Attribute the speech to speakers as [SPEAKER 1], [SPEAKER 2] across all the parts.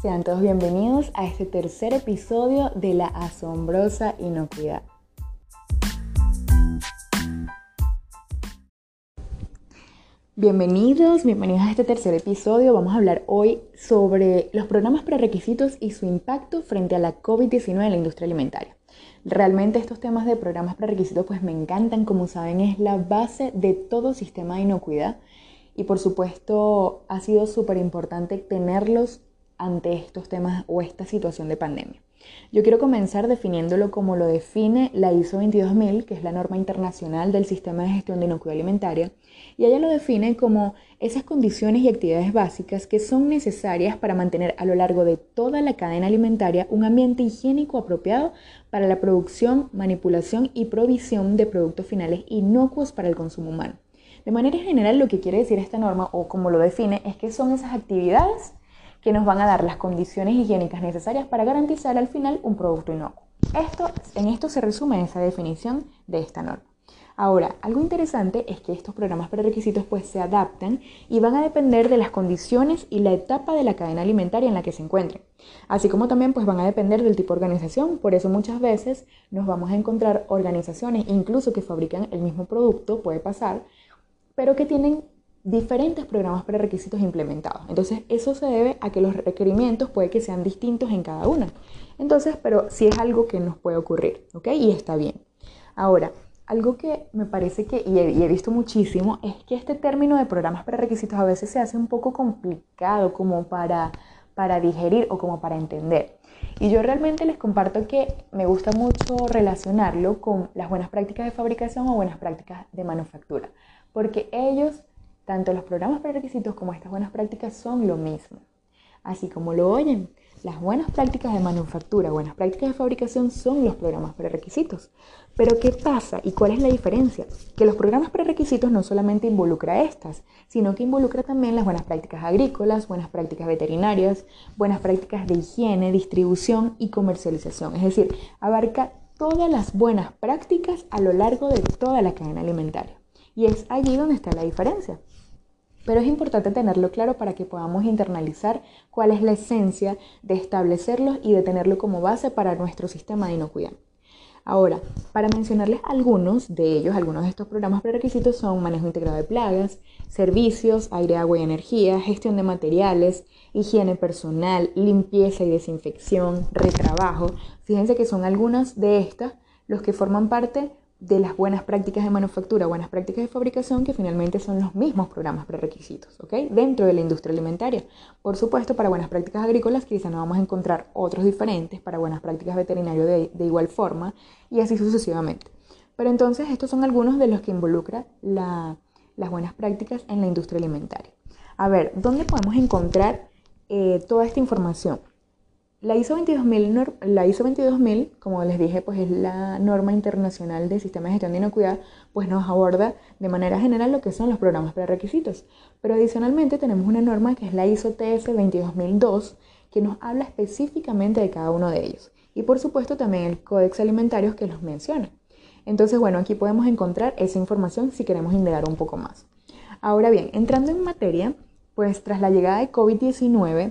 [SPEAKER 1] Sean todos bienvenidos a este tercer episodio de La Asombrosa Inocuidad. Bienvenidos, bienvenidos a este tercer episodio. Vamos a hablar hoy sobre los programas prerequisitos y su impacto frente a la COVID-19 en la industria alimentaria. Realmente estos temas de programas prerequisitos pues me encantan, como saben es la base de todo sistema de inocuidad y por supuesto ha sido súper importante tenerlos ante estos temas o esta situación de pandemia. Yo quiero comenzar definiéndolo como lo define la ISO 22000, que es la norma internacional del sistema de gestión de inocuidad alimentaria, y ella lo define como esas condiciones y actividades básicas que son necesarias para mantener a lo largo de toda la cadena alimentaria un ambiente higiénico apropiado para la producción, manipulación y provisión de productos finales inocuos para el consumo humano. De manera general, lo que quiere decir esta norma, o como lo define, es que son esas actividades que nos van a dar las condiciones higiénicas necesarias para garantizar al final un producto inocuo. Esto, en esto se resume esa definición de esta norma. Ahora, algo interesante es que estos programas prerequisitos pues se adaptan y van a depender de las condiciones y la etapa de la cadena alimentaria en la que se encuentren. Así como también pues van a depender del tipo de organización, por eso muchas veces nos vamos a encontrar organizaciones incluso que fabrican el mismo producto, puede pasar, pero que tienen diferentes programas prerequisitos implementados. Entonces, eso se debe a que los requerimientos puede que sean distintos en cada una. Entonces, pero sí es algo que nos puede ocurrir, ¿ok? Y está bien. Ahora, algo que me parece que, y he, visto muchísimo, es que este término de programas prerequisitos a veces se hace un poco complicado como para, para digerir o como para entender. Y yo realmente les comparto que me gusta mucho relacionarlo con las buenas prácticas de fabricación o buenas prácticas de manufactura, porque ellos tanto los programas prerequisitos como estas buenas prácticas son lo mismo. Así como lo oyen, las buenas prácticas de manufactura, buenas prácticas de fabricación son los programas prerequisitos. Pero ¿qué pasa y cuál es la diferencia? Que los programas prerequisitos no solamente involucra estas, sino que involucra también las buenas prácticas agrícolas, buenas prácticas veterinarias, buenas prácticas de higiene, distribución y comercialización. Es decir, abarca todas las buenas prácticas a lo largo de toda la cadena alimentaria. Y es allí donde está la diferencia. Pero es importante tenerlo claro para que podamos internalizar cuál es la esencia de establecerlos y de tenerlo como base para nuestro sistema de inocuidad. Ahora, para mencionarles algunos de ellos, algunos de estos programas prerequisitos son manejo integrado de plagas, servicios, aire, agua y energía, gestión de materiales, higiene personal, limpieza y desinfección, retrabajo. Fíjense que son algunas de estas los que forman parte de las buenas prácticas de manufactura, buenas prácticas de fabricación, que finalmente son los mismos programas prerequisitos, ¿ok? Dentro de la industria alimentaria. Por supuesto, para buenas prácticas agrícolas quizá no vamos a encontrar otros diferentes, para buenas prácticas veterinarias de, igual forma, y así sucesivamente. Pero entonces estos son algunos de los que involucra las buenas prácticas en la industria alimentaria. A ver, ¿dónde podemos encontrar eh, toda esta información? La ISO 22000, la ISO 22000, como les dije, pues es la norma internacional de sistemas de gestión de inocuidad, pues nos aborda de manera general lo que son los programas prerequisitos. Pero adicionalmente tenemos una norma que es la ISO TS 22002, que nos habla específicamente de cada uno de ellos. Y por supuesto también el Códex Alimentarios que los menciona. Entonces, bueno, aquí podemos encontrar esa información si queremos indagar un poco más. Ahora bien, entrando en materia, pues tras la llegada de COVID-19,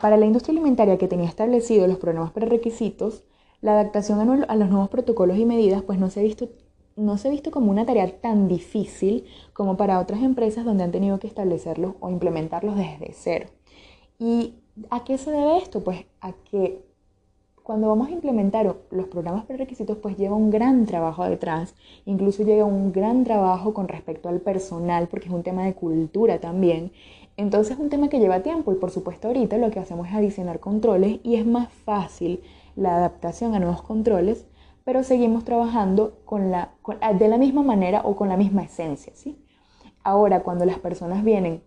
[SPEAKER 1] para la industria alimentaria que tenía establecidos los programas prerequisitos, la adaptación a, los nuevos protocolos y medidas pues no se, ha visto, no se ha visto como una tarea tan difícil como para otras empresas donde han tenido que establecerlos o implementarlos desde cero. ¿Y a qué se debe esto? Pues a que cuando vamos a implementar los programas prerequisitos, pues lleva un gran trabajo detrás, incluso llega un gran trabajo con respecto al personal, porque es un tema de cultura también, entonces es un tema que lleva tiempo y por supuesto ahorita lo que hacemos es adicionar controles y es más fácil la adaptación a nuevos controles, pero seguimos trabajando con la, ah, de la misma manera o con la misma esencia. ¿sí? Ahora, cuando las personas vienen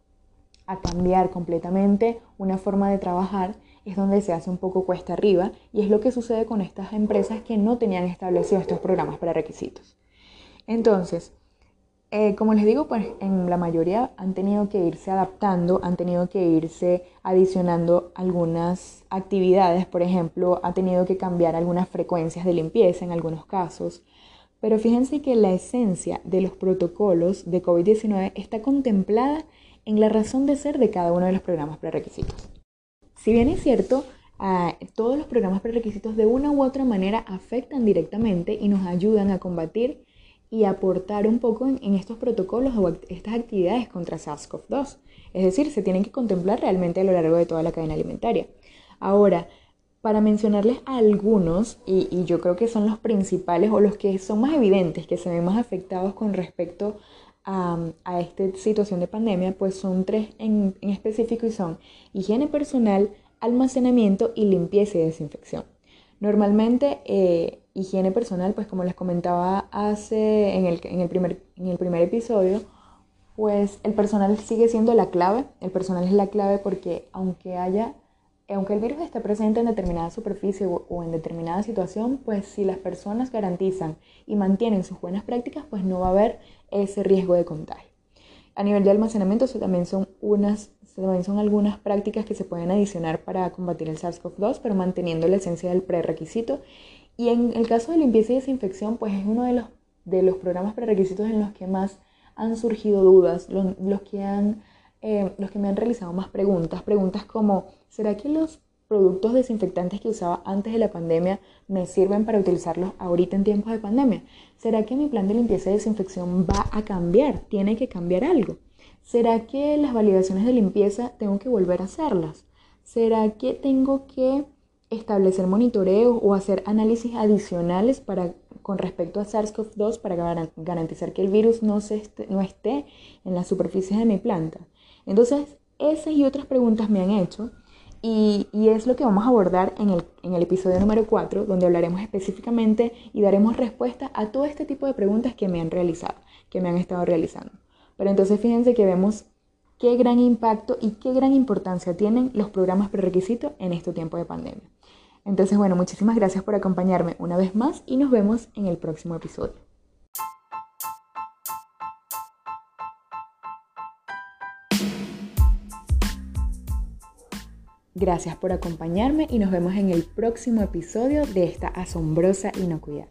[SPEAKER 1] a cambiar completamente una forma de trabajar, es donde se hace un poco cuesta arriba y es lo que sucede con estas empresas que no tenían establecidos estos programas para requisitos. Entonces, eh, como les digo, pues en la mayoría han tenido que irse adaptando, han tenido que irse adicionando algunas actividades, por ejemplo, ha tenido que cambiar algunas frecuencias de limpieza en algunos casos. Pero fíjense que la esencia de los protocolos de COVID-19 está contemplada en la razón de ser de cada uno de los programas prerequisitos. Si bien es cierto, ah, todos los programas prerequisitos de una u otra manera afectan directamente y nos ayudan a combatir y aportar un poco en, estos protocolos o estas actividades contra SARS-CoV-2. Es decir, se tienen que contemplar realmente a lo largo de toda la cadena alimentaria. Ahora, para mencionarles algunos, y, yo creo que son los principales o los que son más evidentes, que se ven más afectados con respecto a, esta situación de pandemia, pues son tres en, específico y son higiene personal, almacenamiento y limpieza y desinfección. Normalmente, eh, higiene personal, pues como les comentaba hace en el, en el, primer, en el primer episodio, pues el personal sigue siendo la clave. El personal es la clave porque aunque haya, aunque el virus esté presente en determinada superficie o, en determinada situación, pues si las personas garantizan y mantienen sus buenas prácticas, pues no va a haber ese riesgo de contagio. A nivel de almacenamiento, también son unas también son algunas prácticas que se pueden adicionar para combatir el SARS-CoV-2, pero manteniendo la esencia del prerequisito y en el caso de limpieza y desinfección, pues es uno de los, de los programas prerequisitos en los que más han surgido dudas, los, que han, eh, los que me han realizado más preguntas. Preguntas como, ¿será que los productos desinfectantes que usaba antes de la pandemia me sirven para utilizarlos ahorita en tiempos de pandemia? ¿Será que mi plan de limpieza y desinfección va a cambiar? ¿Tiene que cambiar algo? ¿Será que las validaciones de limpieza tengo que volver a hacerlas? ¿Será que tengo que establecer monitoreos o hacer análisis adicionales para, con respecto a SARS-CoV-2 para garantizar que el virus no, se no esté en las superficies de mi planta. Entonces, esas y otras preguntas me han hecho y, es lo que vamos a abordar en el, en el episodio número 4, donde hablaremos específicamente y daremos respuesta a todo este tipo de preguntas que me han realizado, que me han estado realizando. Pero entonces fíjense que vemos qué gran impacto y qué gran importancia tienen los programas prerequisitos en este tiempo de pandemia. Entonces, bueno, muchísimas gracias por acompañarme una vez más y nos vemos en el próximo episodio. Gracias por acompañarme y nos vemos en el próximo episodio de esta asombrosa inocuidad.